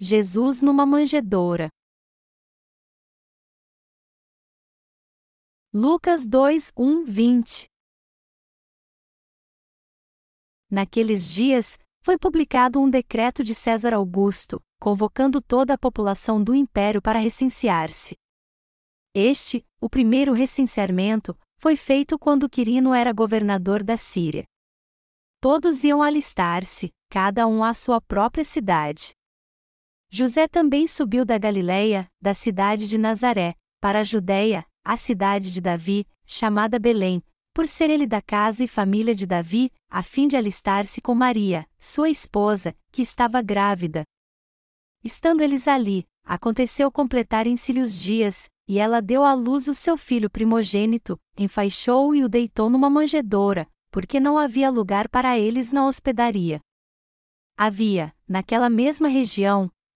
Jesus numa manjedoura. Lucas 2, 1, 20 Naqueles dias, foi publicado um decreto de César Augusto, convocando toda a população do império para recensear-se. Este, o primeiro recenseamento, foi feito quando Quirino era governador da Síria. Todos iam alistar-se, cada um à sua própria cidade. José também subiu da Galiléia, da cidade de Nazaré, para a Judéia, a cidade de Davi, chamada Belém, por ser ele da casa e família de Davi, a fim de alistar-se com Maria, sua esposa, que estava grávida. Estando eles ali, aconteceu completarem-se-lhe os dias, e ela deu à luz o seu filho primogênito, enfaixou-o e o deitou numa manjedoura, porque não havia lugar para eles na hospedaria. Havia, naquela mesma região,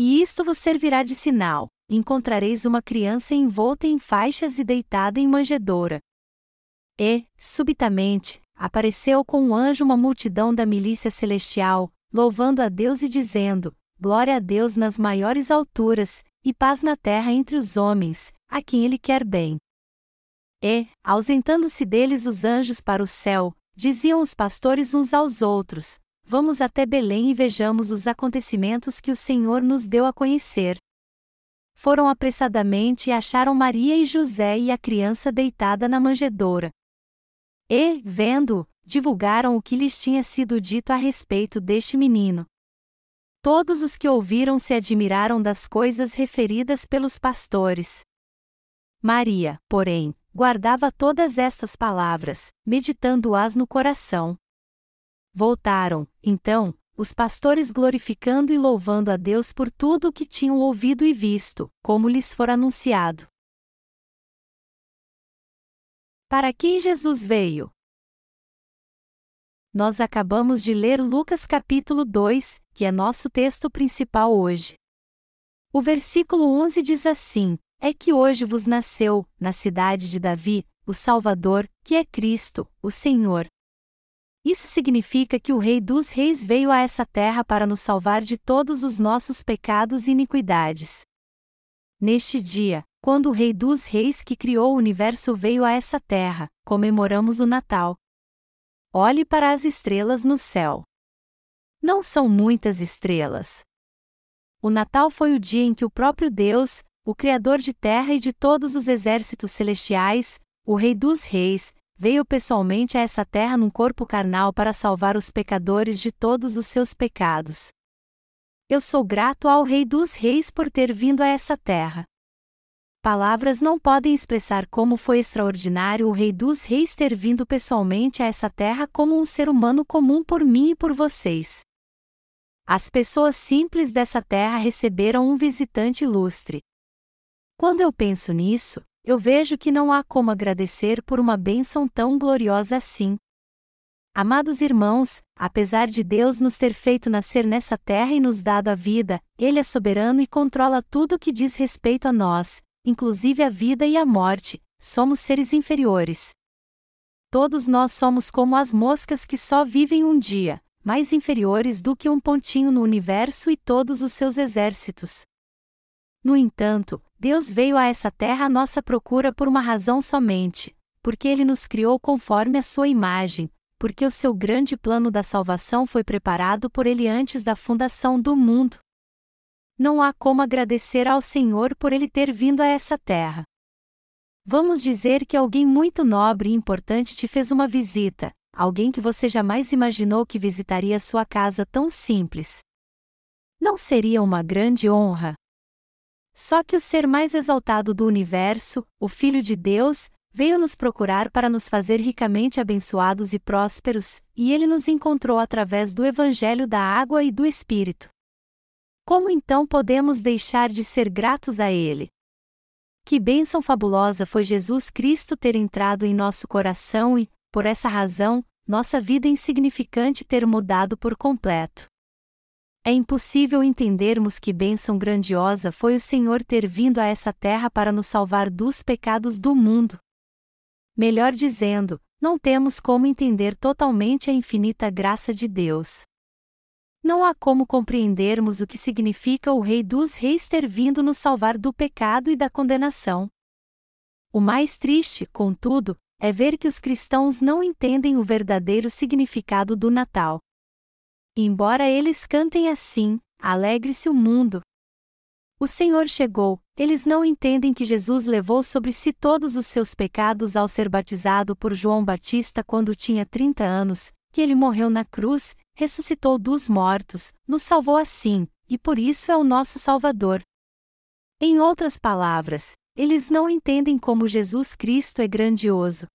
E isto vos servirá de sinal: encontrareis uma criança envolta em faixas e deitada em manjedoura. E, subitamente, apareceu com um anjo uma multidão da milícia celestial, louvando a Deus e dizendo: Glória a Deus nas maiores alturas, e paz na terra entre os homens, a quem Ele quer bem. E, ausentando-se deles os anjos para o céu, diziam os pastores uns aos outros: Vamos até Belém e vejamos os acontecimentos que o Senhor nos deu a conhecer. Foram apressadamente e acharam Maria e José e a criança deitada na manjedoura. E, vendo, divulgaram o que lhes tinha sido dito a respeito deste menino. Todos os que ouviram se admiraram das coisas referidas pelos pastores. Maria, porém, guardava todas estas palavras, meditando-as no coração. Voltaram, então, os pastores glorificando e louvando a Deus por tudo o que tinham ouvido e visto, como lhes for anunciado. Para quem Jesus veio? Nós acabamos de ler Lucas capítulo 2, que é nosso texto principal hoje. O versículo 11 diz assim: É que hoje vos nasceu, na cidade de Davi, o Salvador, que é Cristo, o Senhor. Isso significa que o Rei dos Reis veio a essa terra para nos salvar de todos os nossos pecados e iniquidades. Neste dia, quando o Rei dos Reis que criou o universo veio a essa terra, comemoramos o Natal. Olhe para as estrelas no céu. Não são muitas estrelas. O Natal foi o dia em que o próprio Deus, o Criador de terra e de todos os exércitos celestiais, o Rei dos Reis, veio pessoalmente a essa terra num corpo carnal para salvar os pecadores de todos os seus pecados. Eu sou grato ao Rei dos Reis por ter vindo a essa terra. Palavras não podem expressar como foi extraordinário o Rei dos Reis ter vindo pessoalmente a essa terra como um ser humano comum por mim e por vocês. As pessoas simples dessa terra receberam um visitante ilustre. Quando eu penso nisso, eu vejo que não há como agradecer por uma bênção tão gloriosa assim. Amados irmãos, apesar de Deus nos ter feito nascer nessa terra e nos dado a vida, Ele é soberano e controla tudo que diz respeito a nós, inclusive a vida e a morte, somos seres inferiores. Todos nós somos como as moscas que só vivem um dia, mais inferiores do que um pontinho no universo e todos os seus exércitos. No entanto, Deus veio a essa terra à nossa procura por uma razão somente, porque Ele nos criou conforme a sua imagem, porque o seu grande plano da salvação foi preparado por Ele antes da fundação do mundo. Não há como agradecer ao Senhor por Ele ter vindo a essa terra. Vamos dizer que alguém muito nobre e importante te fez uma visita, alguém que você jamais imaginou que visitaria sua casa tão simples. Não seria uma grande honra? Só que o ser mais exaltado do universo, o Filho de Deus, veio nos procurar para nos fazer ricamente abençoados e prósperos, e ele nos encontrou através do Evangelho da Água e do Espírito. Como então podemos deixar de ser gratos a Ele? Que bênção fabulosa foi Jesus Cristo ter entrado em nosso coração e, por essa razão, nossa vida insignificante ter mudado por completo. É impossível entendermos que bênção grandiosa foi o Senhor ter vindo a essa terra para nos salvar dos pecados do mundo. Melhor dizendo, não temos como entender totalmente a infinita graça de Deus. Não há como compreendermos o que significa o Rei dos Reis ter vindo nos salvar do pecado e da condenação. O mais triste, contudo, é ver que os cristãos não entendem o verdadeiro significado do Natal. Embora eles cantem assim, alegre-se o mundo. O Senhor chegou, eles não entendem que Jesus levou sobre si todos os seus pecados ao ser batizado por João Batista quando tinha 30 anos, que ele morreu na cruz, ressuscitou dos mortos, nos salvou assim, e por isso é o nosso Salvador. Em outras palavras, eles não entendem como Jesus Cristo é grandioso.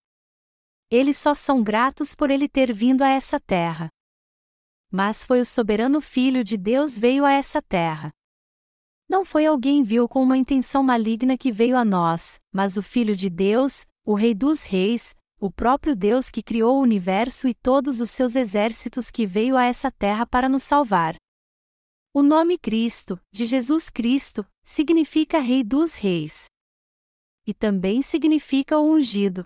Eles só são gratos por ele ter vindo a essa terra. Mas foi o soberano Filho de Deus veio a essa terra. Não foi alguém vil com uma intenção maligna que veio a nós, mas o Filho de Deus, o Rei dos Reis, o próprio Deus que criou o universo e todos os seus exércitos que veio a essa terra para nos salvar. O nome Cristo, de Jesus Cristo, significa Rei dos Reis e também significa o ungido.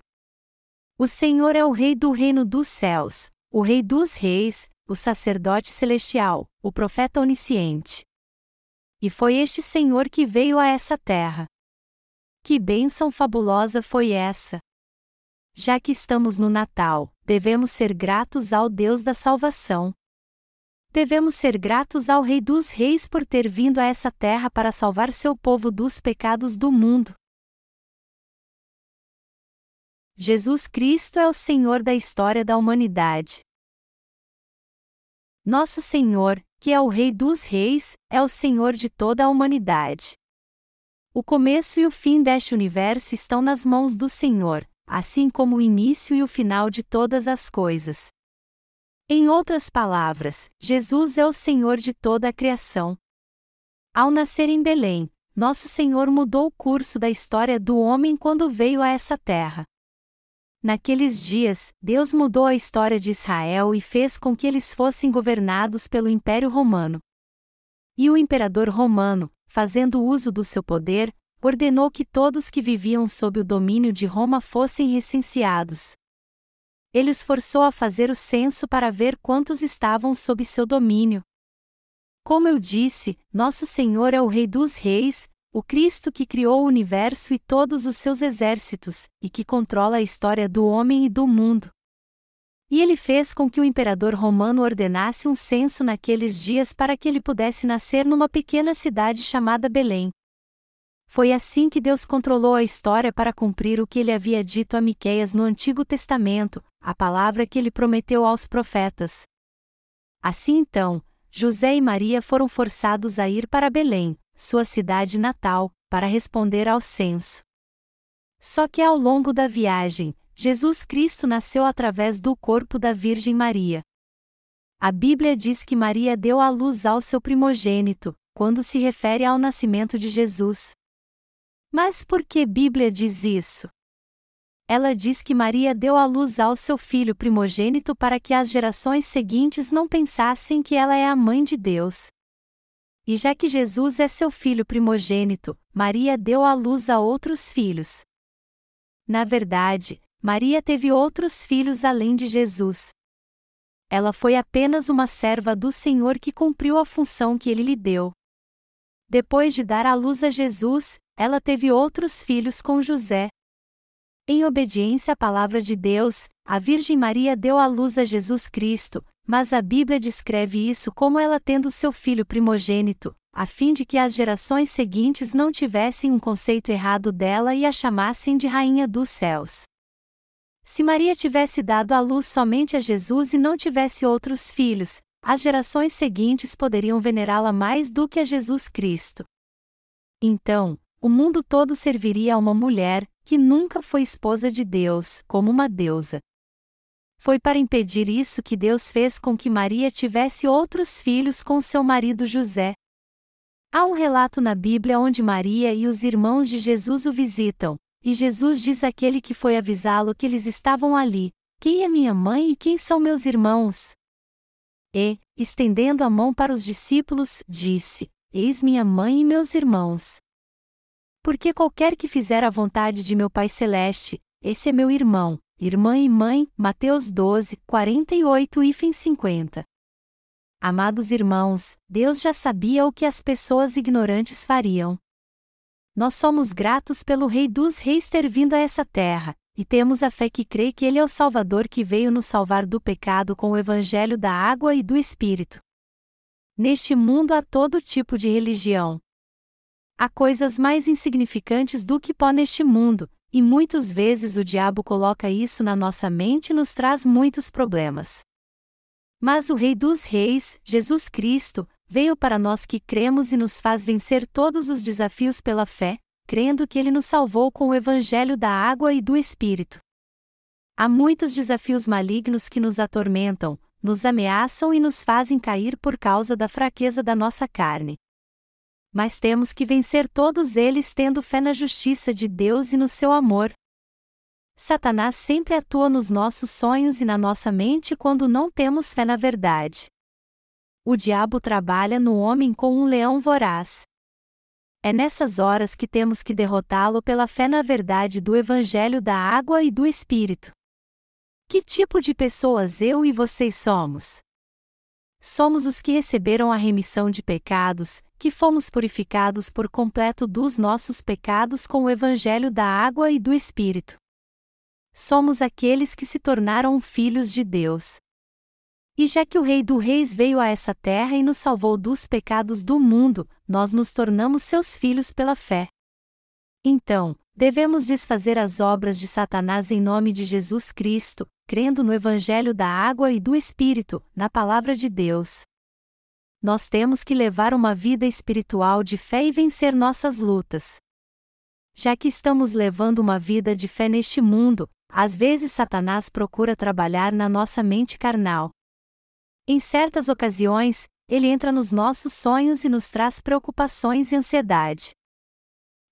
O Senhor é o Rei do reino dos céus, o Rei dos reis, o sacerdote celestial, o profeta onisciente. E foi este Senhor que veio a essa terra. Que bênção fabulosa foi essa! Já que estamos no Natal, devemos ser gratos ao Deus da salvação. Devemos ser gratos ao Rei dos Reis por ter vindo a essa terra para salvar seu povo dos pecados do mundo. Jesus Cristo é o Senhor da história da humanidade. Nosso Senhor, que é o Rei dos Reis, é o Senhor de toda a humanidade. O começo e o fim deste universo estão nas mãos do Senhor, assim como o início e o final de todas as coisas. Em outras palavras, Jesus é o Senhor de toda a criação. Ao nascer em Belém, nosso Senhor mudou o curso da história do homem quando veio a essa terra. Naqueles dias, Deus mudou a história de Israel e fez com que eles fossem governados pelo Império Romano. E o imperador romano, fazendo uso do seu poder, ordenou que todos que viviam sob o domínio de Roma fossem recenseados. Ele os forçou a fazer o censo para ver quantos estavam sob seu domínio. Como eu disse, nosso Senhor é o Rei dos Reis, o Cristo que criou o universo e todos os seus exércitos, e que controla a história do homem e do mundo. E ele fez com que o imperador romano ordenasse um censo naqueles dias para que ele pudesse nascer numa pequena cidade chamada Belém. Foi assim que Deus controlou a história para cumprir o que ele havia dito a Miqueias no Antigo Testamento, a palavra que ele prometeu aos profetas. Assim então, José e Maria foram forçados a ir para Belém, sua cidade natal, para responder ao censo. Só que ao longo da viagem, Jesus Cristo nasceu através do corpo da Virgem Maria. A Bíblia diz que Maria deu à luz ao seu primogênito, quando se refere ao nascimento de Jesus. Mas por que Bíblia diz isso? Ela diz que Maria deu à luz ao seu filho primogênito para que as gerações seguintes não pensassem que ela é a mãe de Deus. E já que Jesus é seu filho primogênito, Maria deu à luz a outros filhos. Na verdade, Maria teve outros filhos além de Jesus. Ela foi apenas uma serva do Senhor que cumpriu a função que ele lhe deu. Depois de dar à luz a Jesus, ela teve outros filhos com José. Em obediência à palavra de Deus, a Virgem Maria deu à luz a Jesus Cristo, mas a Bíblia descreve isso como ela tendo seu filho primogênito, a fim de que as gerações seguintes não tivessem um conceito errado dela e a chamassem de Rainha dos Céus. Se Maria tivesse dado à luz somente a Jesus e não tivesse outros filhos, as gerações seguintes poderiam venerá-la mais do que a Jesus Cristo. Então, o mundo todo serviria a uma mulher, que nunca foi esposa de Deus, como uma deusa. Foi para impedir isso que Deus fez com que Maria tivesse outros filhos com seu marido José. Há um relato na Bíblia onde Maria e os irmãos de Jesus o visitam, e Jesus diz àquele que foi avisá-lo que eles estavam ali: Quem é minha mãe e quem são meus irmãos? E, estendendo a mão para os discípulos, disse: Eis minha mãe e meus irmãos. Porque qualquer que fizer a vontade de meu Pai Celeste, esse é meu irmão, irmã e mãe. Mateus 12, 48 e 50. Amados irmãos, Deus já sabia o que as pessoas ignorantes fariam. Nós somos gratos pelo Rei dos Reis ter vindo a essa terra, e temos a fé que crê que Ele é o Salvador que veio nos salvar do pecado com o Evangelho da água e do Espírito. Neste mundo há todo tipo de religião. Há coisas mais insignificantes do que pó neste mundo, e muitas vezes o diabo coloca isso na nossa mente e nos traz muitos problemas. Mas o Rei dos Reis, Jesus Cristo, veio para nós que cremos e nos faz vencer todos os desafios pela fé, crendo que Ele nos salvou com o Evangelho da água e do Espírito. Há muitos desafios malignos que nos atormentam, nos ameaçam e nos fazem cair por causa da fraqueza da nossa carne. Mas temos que vencer todos eles tendo fé na justiça de Deus e no seu amor, Satanás sempre atua nos nossos sonhos e na nossa mente quando não temos fé na verdade. O diabo trabalha no homem com um leão voraz. É nessas horas que temos que derrotá-lo pela fé na verdade do Evangelho da água e do Espírito. Que tipo de pessoas eu e vocês somos? Somos os que receberam a remissão de pecados, que fomos purificados por completo dos nossos pecados com o Evangelho da água e do Espírito somos aqueles que se tornaram filhos de Deus. E já que o Rei dos Reis veio a essa terra e nos salvou dos pecados do mundo, nós nos tornamos seus filhos pela fé. Então, devemos desfazer as obras de Satanás em nome de Jesus Cristo, crendo no Evangelho da água e do Espírito, na Palavra de Deus. Nós temos que levar uma vida espiritual de fé e vencer nossas lutas. Já que estamos levando uma vida de fé neste mundo, às vezes Satanás procura trabalhar na nossa mente carnal. Em certas ocasiões, ele entra nos nossos sonhos e nos traz preocupações e ansiedade.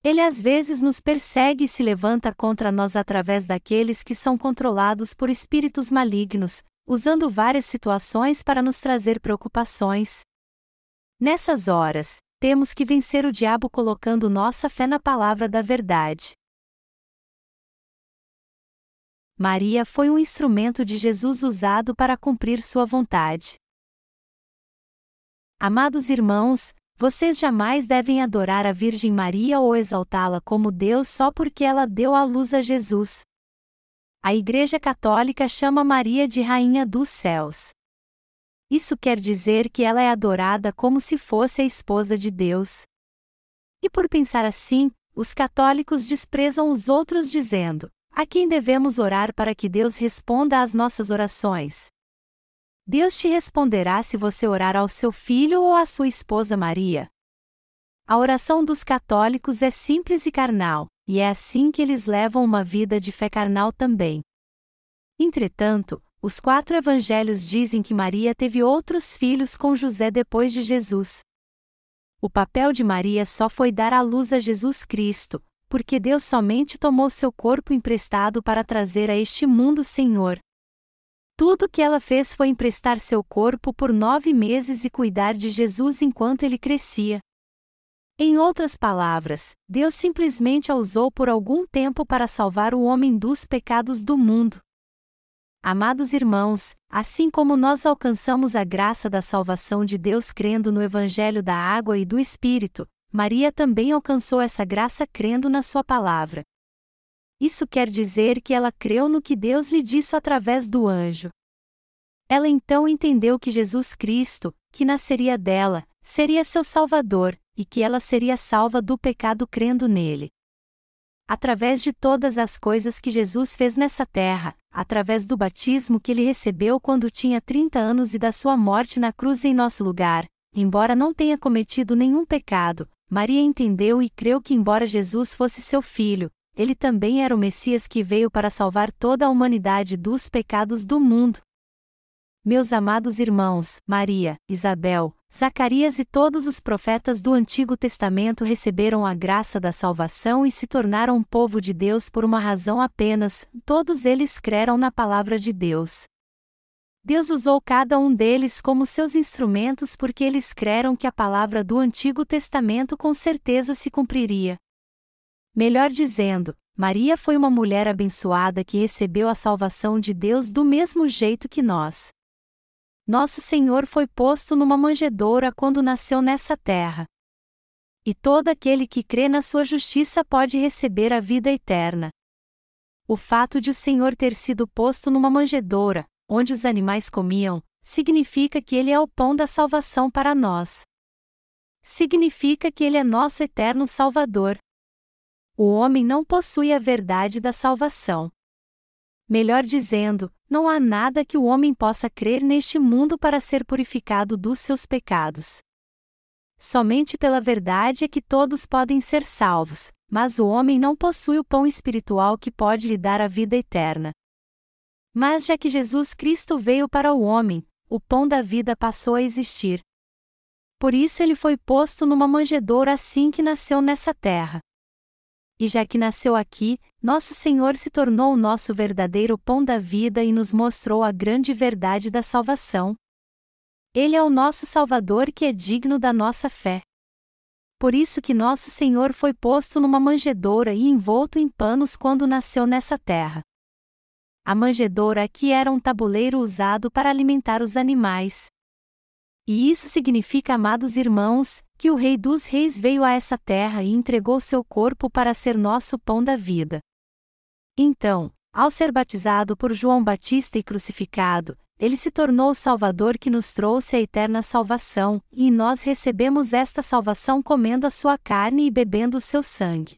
Ele às vezes nos persegue e se levanta contra nós através daqueles que são controlados por espíritos malignos, usando várias situações para nos trazer preocupações. Nessas horas, temos que vencer o diabo colocando nossa fé na palavra da verdade. Maria foi um instrumento de Jesus usado para cumprir sua vontade. Amados irmãos, vocês jamais devem adorar a Virgem Maria ou exaltá-la como Deus só porque ela deu à luz a Jesus. A Igreja Católica chama Maria de Rainha dos Céus. Isso quer dizer que ela é adorada como se fosse a esposa de Deus. E por pensar assim, os católicos desprezam os outros dizendo: a quem devemos orar para que Deus responda às nossas orações? Deus te responderá se você orar ao seu filho ou à sua esposa Maria. A oração dos católicos é simples e carnal, e é assim que eles levam uma vida de fé carnal também. Entretanto, os quatro evangelhos dizem que Maria teve outros filhos com José depois de Jesus. O papel de Maria só foi dar à luz a Jesus Cristo, porque Deus somente tomou seu corpo emprestado para trazer a este mundo Senhor. Tudo que ela fez foi emprestar seu corpo por nove meses e cuidar de Jesus enquanto ele crescia. Em outras palavras, Deus simplesmente a usou por algum tempo para salvar o homem dos pecados do mundo. Amados irmãos, assim como nós alcançamos a graça da salvação de Deus crendo no Evangelho da Água e do Espírito, Maria também alcançou essa graça crendo na Sua palavra. Isso quer dizer que ela creu no que Deus lhe disse através do anjo. Ela então entendeu que Jesus Cristo, que nasceria dela, seria seu Salvador, e que ela seria salva do pecado crendo nele. Através de todas as coisas que Jesus fez nessa terra, através do batismo que ele recebeu quando tinha 30 anos e da sua morte na cruz em nosso lugar, embora não tenha cometido nenhum pecado, Maria entendeu e creu que, embora Jesus fosse seu filho, ele também era o Messias que veio para salvar toda a humanidade dos pecados do mundo. Meus amados irmãos, Maria, Isabel, Zacarias e todos os profetas do Antigo Testamento receberam a graça da salvação e se tornaram povo de Deus por uma razão apenas: todos eles creram na palavra de Deus. Deus usou cada um deles como seus instrumentos porque eles creram que a palavra do Antigo Testamento com certeza se cumpriria. Melhor dizendo, Maria foi uma mulher abençoada que recebeu a salvação de Deus do mesmo jeito que nós. Nosso Senhor foi posto numa manjedoura quando nasceu nessa terra. E todo aquele que crê na sua justiça pode receber a vida eterna. O fato de o Senhor ter sido posto numa manjedoura, onde os animais comiam, significa que ele é o pão da salvação para nós. Significa que ele é nosso eterno Salvador. O homem não possui a verdade da salvação. Melhor dizendo, não há nada que o homem possa crer neste mundo para ser purificado dos seus pecados. Somente pela verdade é que todos podem ser salvos, mas o homem não possui o pão espiritual que pode lhe dar a vida eterna. Mas já que Jesus Cristo veio para o homem, o pão da vida passou a existir. Por isso ele foi posto numa manjedoura assim que nasceu nessa terra. E já que nasceu aqui, nosso Senhor se tornou o nosso verdadeiro pão da vida e nos mostrou a grande verdade da salvação. Ele é o nosso Salvador que é digno da nossa fé. Por isso que nosso Senhor foi posto numa manjedoura e envolto em panos quando nasceu nessa terra. A manjedoura aqui era um tabuleiro usado para alimentar os animais. E isso significa, amados irmãos, que o Rei dos Reis veio a essa terra e entregou seu corpo para ser nosso pão da vida. Então, ao ser batizado por João Batista e crucificado, ele se tornou o Salvador que nos trouxe a eterna salvação, e nós recebemos esta salvação comendo a sua carne e bebendo o seu sangue.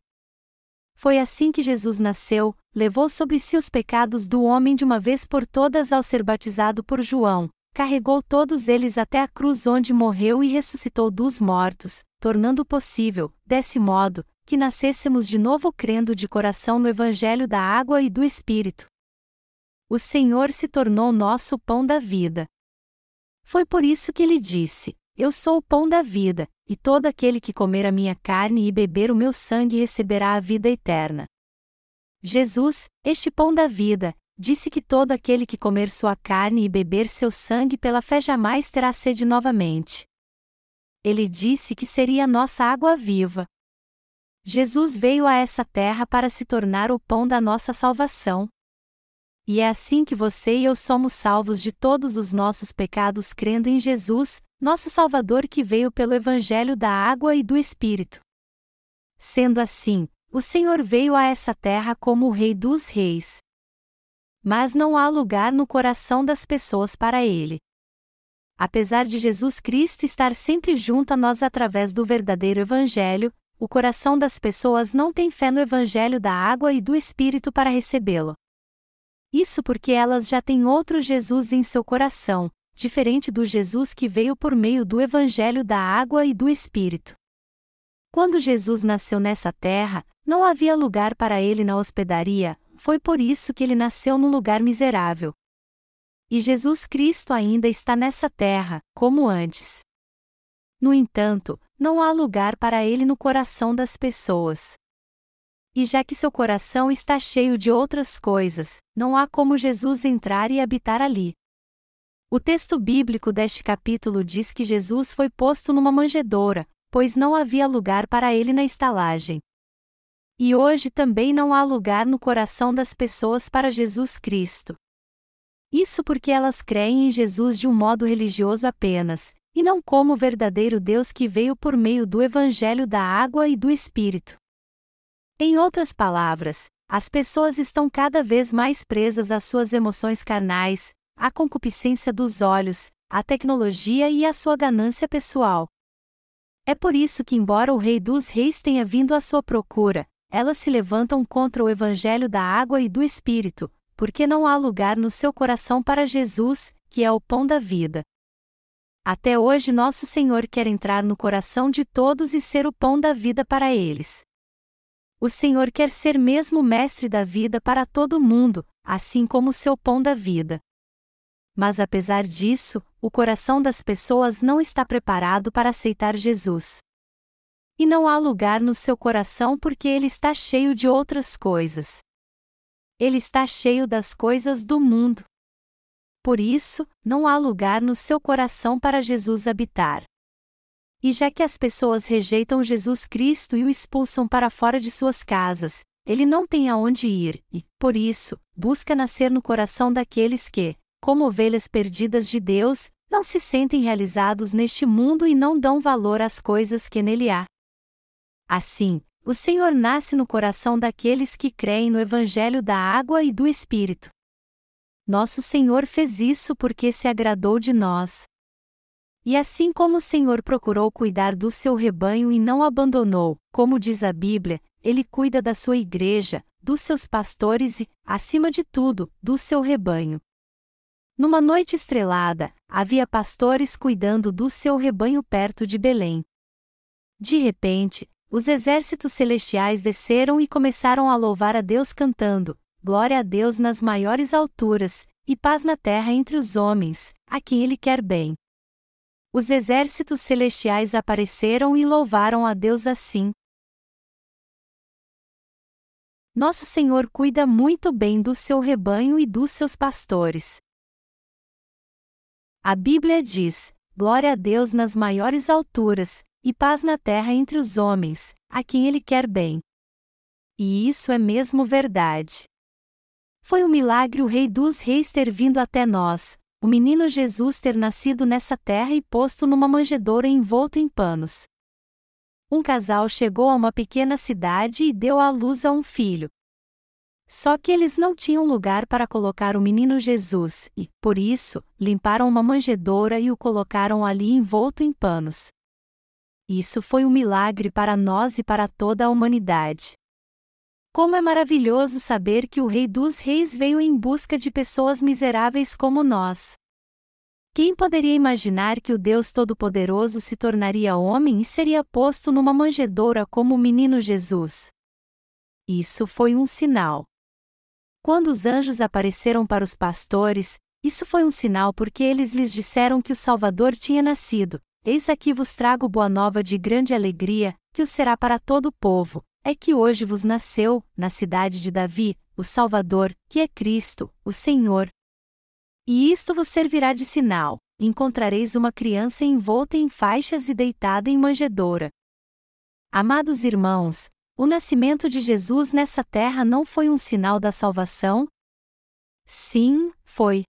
Foi assim que Jesus nasceu, levou sobre si os pecados do homem de uma vez por todas ao ser batizado por João, carregou todos eles até a cruz onde morreu e ressuscitou dos mortos, tornando possível, desse modo, que nascêssemos de novo crendo de coração no Evangelho da água e do Espírito. O Senhor se tornou nosso pão da vida. Foi por isso que ele disse: Eu sou o pão da vida, e todo aquele que comer a minha carne e beber o meu sangue receberá a vida eterna. Jesus, este pão da vida, disse que todo aquele que comer sua carne e beber seu sangue pela fé jamais terá sede novamente. Ele disse que seria nossa água viva. Jesus veio a essa terra para se tornar o pão da nossa salvação. E é assim que você e eu somos salvos de todos os nossos pecados crendo em Jesus, nosso Salvador que veio pelo Evangelho da água e do Espírito. Sendo assim, o Senhor veio a essa terra como o Rei dos Reis mas não há lugar no coração das pessoas para ele. Apesar de Jesus Cristo estar sempre junto a nós através do verdadeiro Evangelho, o coração das pessoas não tem fé no Evangelho da água e do Espírito para recebê-lo. Isso porque elas já têm outro Jesus em seu coração, diferente do Jesus que veio por meio do Evangelho da água e do Espírito. Quando Jesus nasceu nessa terra, não havia lugar para ele na hospedaria, foi por isso que ele nasceu num lugar miserável. E Jesus Cristo ainda está nessa terra, como antes. No entanto, não há lugar para ele no coração das pessoas. E já que seu coração está cheio de outras coisas, não há como Jesus entrar e habitar ali. O texto bíblico deste capítulo diz que Jesus foi posto numa manjedoura, pois não havia lugar para ele na estalagem. E hoje também não há lugar no coração das pessoas para Jesus Cristo. Isso porque elas creem em Jesus de um modo religioso apenas, e não como o verdadeiro Deus que veio por meio do Evangelho da água e do Espírito. Em outras palavras, as pessoas estão cada vez mais presas às suas emoções carnais, à concupiscência dos olhos, à tecnologia e à sua ganância pessoal. É por isso que, embora o Rei dos Reis tenha vindo à sua procura, elas se levantam contra o Evangelho da água e do Espírito, porque não há lugar no seu coração para Jesus, que é o pão da vida. Até hoje, nosso Senhor quer entrar no coração de todos e ser o pão da vida para eles. O Senhor quer ser mesmo mestre da vida para todo mundo, assim como seu pão da vida. Mas apesar disso, o coração das pessoas não está preparado para aceitar Jesus. E não há lugar no seu coração porque ele está cheio de outras coisas. Ele está cheio das coisas do mundo. Por isso, não há lugar no seu coração para Jesus habitar. E já que as pessoas rejeitam Jesus Cristo e o expulsam para fora de suas casas, ele não tem aonde ir, e, por isso, busca nascer no coração daqueles que, como ovelhas perdidas de Deus, não se sentem realizados neste mundo e não dão valor às coisas que nele há. Assim, o Senhor nasce no coração daqueles que creem no Evangelho da água e do Espírito. Nosso Senhor fez isso porque se agradou de nós. E assim como o Senhor procurou cuidar do seu rebanho e não abandonou, como diz a Bíblia, ele cuida da sua igreja, dos seus pastores e, acima de tudo, do seu rebanho. Numa noite estrelada, havia pastores cuidando do seu rebanho perto de Belém. De repente, os exércitos celestiais desceram e começaram a louvar a Deus cantando: Glória a Deus nas maiores alturas, e paz na terra entre os homens, a quem Ele quer bem. Os exércitos celestiais apareceram e louvaram a Deus assim. Nosso Senhor cuida muito bem do seu rebanho e dos seus pastores. A Bíblia diz: Glória a Deus nas maiores alturas, e paz na terra entre os homens, a quem ele quer bem. E isso é mesmo verdade. Foi um milagre o Rei dos Reis ter vindo até nós, o menino Jesus ter nascido nessa terra e posto numa manjedoura envolto em panos. Um casal chegou a uma pequena cidade e deu à luz a um filho. Só que eles não tinham lugar para colocar o menino Jesus, e, por isso, limparam uma manjedoura e o colocaram ali envolto em panos. Isso foi um milagre para nós e para toda a humanidade. Como é maravilhoso saber que o Rei dos Reis veio em busca de pessoas miseráveis como nós. Quem poderia imaginar que o Deus Todo-Poderoso se tornaria homem e seria posto numa manjedoura como o menino Jesus? Isso foi um sinal. Quando os anjos apareceram para os pastores, isso foi um sinal porque eles lhes disseram que o Salvador tinha nascido, Eis aqui vos trago boa nova de grande alegria, que o será para todo o povo, é que hoje vos nasceu, na cidade de Davi, o Salvador, que é Cristo, o Senhor. E isto vos servirá de sinal: encontrareis uma criança envolta em faixas e deitada em manjedoura. Amados irmãos, o nascimento de Jesus nessa terra não foi um sinal da salvação? Sim, foi.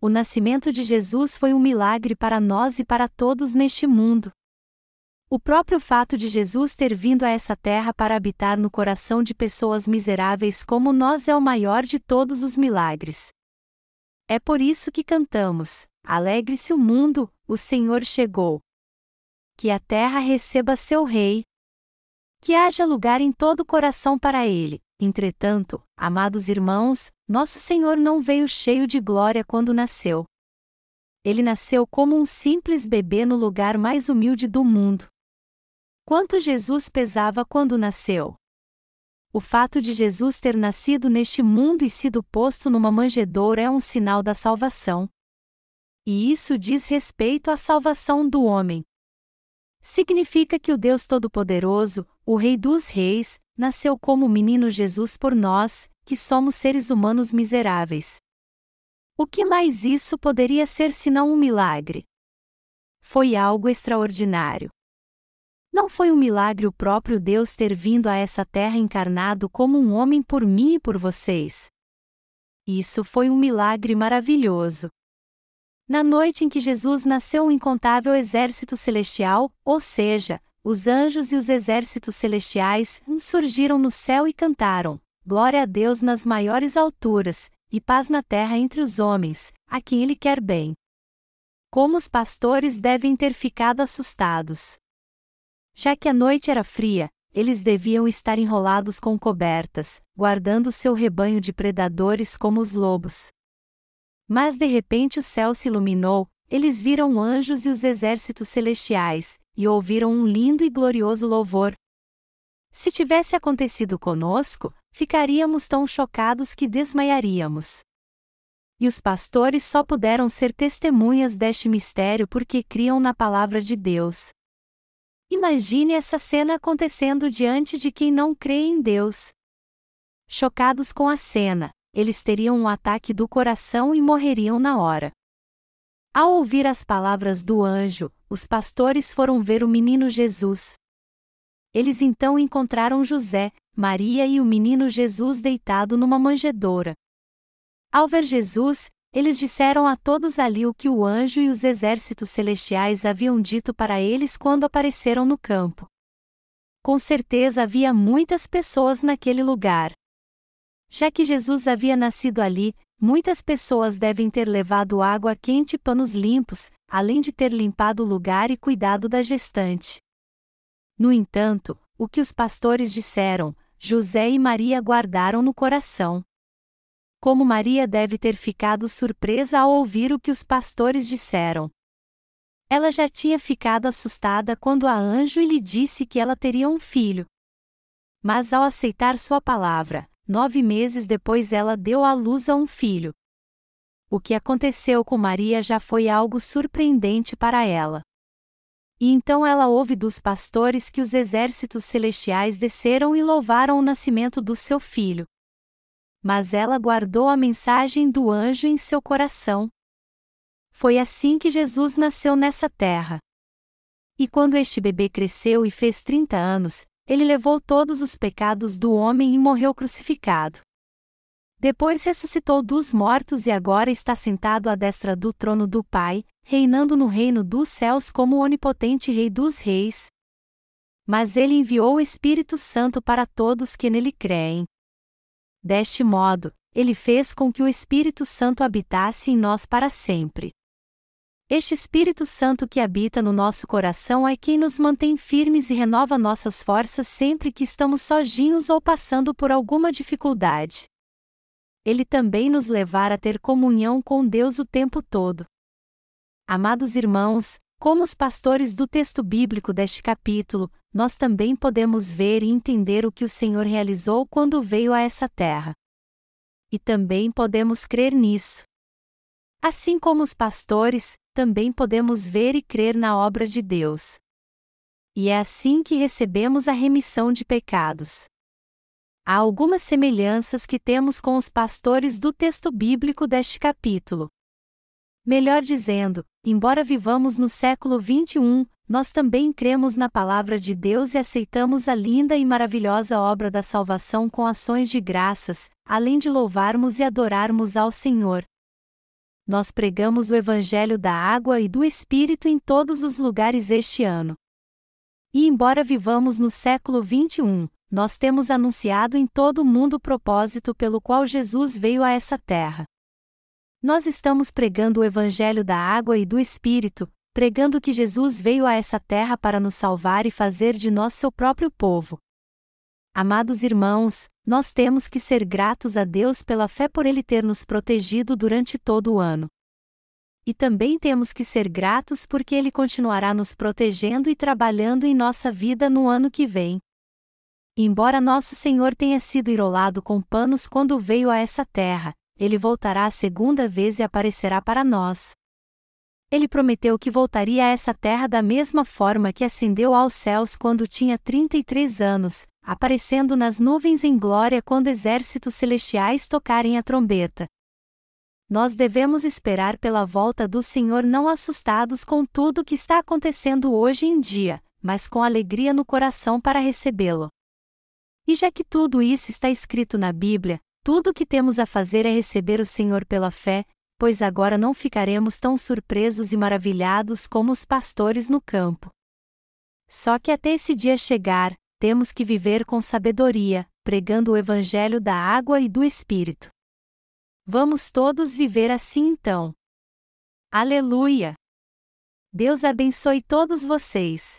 O nascimento de Jesus foi um milagre para nós e para todos neste mundo. O próprio fato de Jesus ter vindo a essa terra para habitar no coração de pessoas miseráveis como nós é o maior de todos os milagres. É por isso que cantamos: Alegre-se o mundo, o Senhor chegou. Que a terra receba seu Rei. Que haja lugar em todo o coração para ele. Entretanto, amados irmãos, nosso Senhor não veio cheio de glória quando nasceu. Ele nasceu como um simples bebê no lugar mais humilde do mundo. Quanto Jesus pesava quando nasceu? O fato de Jesus ter nascido neste mundo e sido posto numa manjedoura é um sinal da salvação. E isso diz respeito à salvação do homem. Significa que o Deus Todo-Poderoso, o Rei dos Reis, nasceu como o menino Jesus por nós, que somos seres humanos miseráveis. O que mais isso poderia ser senão um milagre? Foi algo extraordinário. Não foi um milagre o próprio Deus ter vindo a essa terra encarnado como um homem por mim e por vocês. Isso foi um milagre maravilhoso. Na noite em que Jesus nasceu, um incontável exército celestial, ou seja, os anjos e os exércitos celestiais surgiram no céu e cantaram: Glória a Deus nas maiores alturas, e paz na terra entre os homens, a quem Ele quer bem. Como os pastores devem ter ficado assustados. Já que a noite era fria, eles deviam estar enrolados com cobertas, guardando seu rebanho de predadores como os lobos. Mas de repente o céu se iluminou, eles viram anjos e os exércitos celestiais, e ouviram um lindo e glorioso louvor. Se tivesse acontecido conosco, ficaríamos tão chocados que desmaiaríamos. E os pastores só puderam ser testemunhas deste mistério porque criam na palavra de Deus. Imagine essa cena acontecendo diante de quem não crê em Deus. Chocados com a cena, eles teriam um ataque do coração e morreriam na hora. Ao ouvir as palavras do anjo, os pastores foram ver o menino Jesus. Eles então encontraram José, Maria e o menino Jesus deitado numa manjedoura. Ao ver Jesus, eles disseram a todos ali o que o anjo e os exércitos celestiais haviam dito para eles quando apareceram no campo. Com certeza havia muitas pessoas naquele lugar. Já que Jesus havia nascido ali, muitas pessoas devem ter levado água quente e panos limpos, além de ter limpado o lugar e cuidado da gestante. No entanto, o que os pastores disseram, José e Maria guardaram no coração. Como Maria deve ter ficado surpresa ao ouvir o que os pastores disseram. Ela já tinha ficado assustada quando a anjo lhe disse que ela teria um filho. Mas ao aceitar sua palavra, nove meses depois ela deu à luz a um filho. O que aconteceu com Maria já foi algo surpreendente para ela. E então ela ouve dos pastores que os exércitos celestiais desceram e louvaram o nascimento do seu filho. Mas ela guardou a mensagem do anjo em seu coração. Foi assim que Jesus nasceu nessa terra. E quando este bebê cresceu e fez 30 anos, ele levou todos os pecados do homem e morreu crucificado. Depois ressuscitou dos mortos e agora está sentado à destra do trono do Pai, reinando no reino dos céus como onipotente Rei dos Reis. Mas ele enviou o Espírito Santo para todos que nele creem. Deste modo, ele fez com que o Espírito Santo habitasse em nós para sempre. Este Espírito Santo que habita no nosso coração é quem nos mantém firmes e renova nossas forças sempre que estamos sozinhos ou passando por alguma dificuldade. Ele também nos levará a ter comunhão com Deus o tempo todo. Amados irmãos, como os pastores do texto bíblico deste capítulo, nós também podemos ver e entender o que o Senhor realizou quando veio a essa terra. E também podemos crer nisso. Assim como os pastores, também podemos ver e crer na obra de Deus. E é assim que recebemos a remissão de pecados. Há algumas semelhanças que temos com os pastores do texto bíblico deste capítulo. Melhor dizendo, embora vivamos no século 21, nós também cremos na palavra de Deus e aceitamos a linda e maravilhosa obra da salvação com ações de graças, além de louvarmos e adorarmos ao Senhor, nós pregamos o Evangelho da água e do Espírito em todos os lugares este ano. E embora vivamos no século XXI, nós temos anunciado em todo o mundo o propósito pelo qual Jesus veio a essa terra. Nós estamos pregando o Evangelho da água e do Espírito, pregando que Jesus veio a essa terra para nos salvar e fazer de nós seu próprio povo. Amados irmãos, nós temos que ser gratos a Deus pela fé por Ele ter nos protegido durante todo o ano. E também temos que ser gratos porque Ele continuará nos protegendo e trabalhando em nossa vida no ano que vem. Embora nosso Senhor tenha sido irolado com panos quando veio a essa terra, ele voltará a segunda vez e aparecerá para nós. Ele prometeu que voltaria a essa terra da mesma forma que ascendeu aos céus quando tinha 33 anos, aparecendo nas nuvens em glória quando exércitos celestiais tocarem a trombeta. Nós devemos esperar pela volta do Senhor não assustados com tudo o que está acontecendo hoje em dia, mas com alegria no coração para recebê-lo. E já que tudo isso está escrito na Bíblia, tudo o que temos a fazer é receber o Senhor pela fé, pois agora não ficaremos tão surpresos e maravilhados como os pastores no campo. Só que até esse dia chegar, temos que viver com sabedoria, pregando o Evangelho da água e do Espírito. Vamos todos viver assim então. Aleluia! Deus abençoe todos vocês.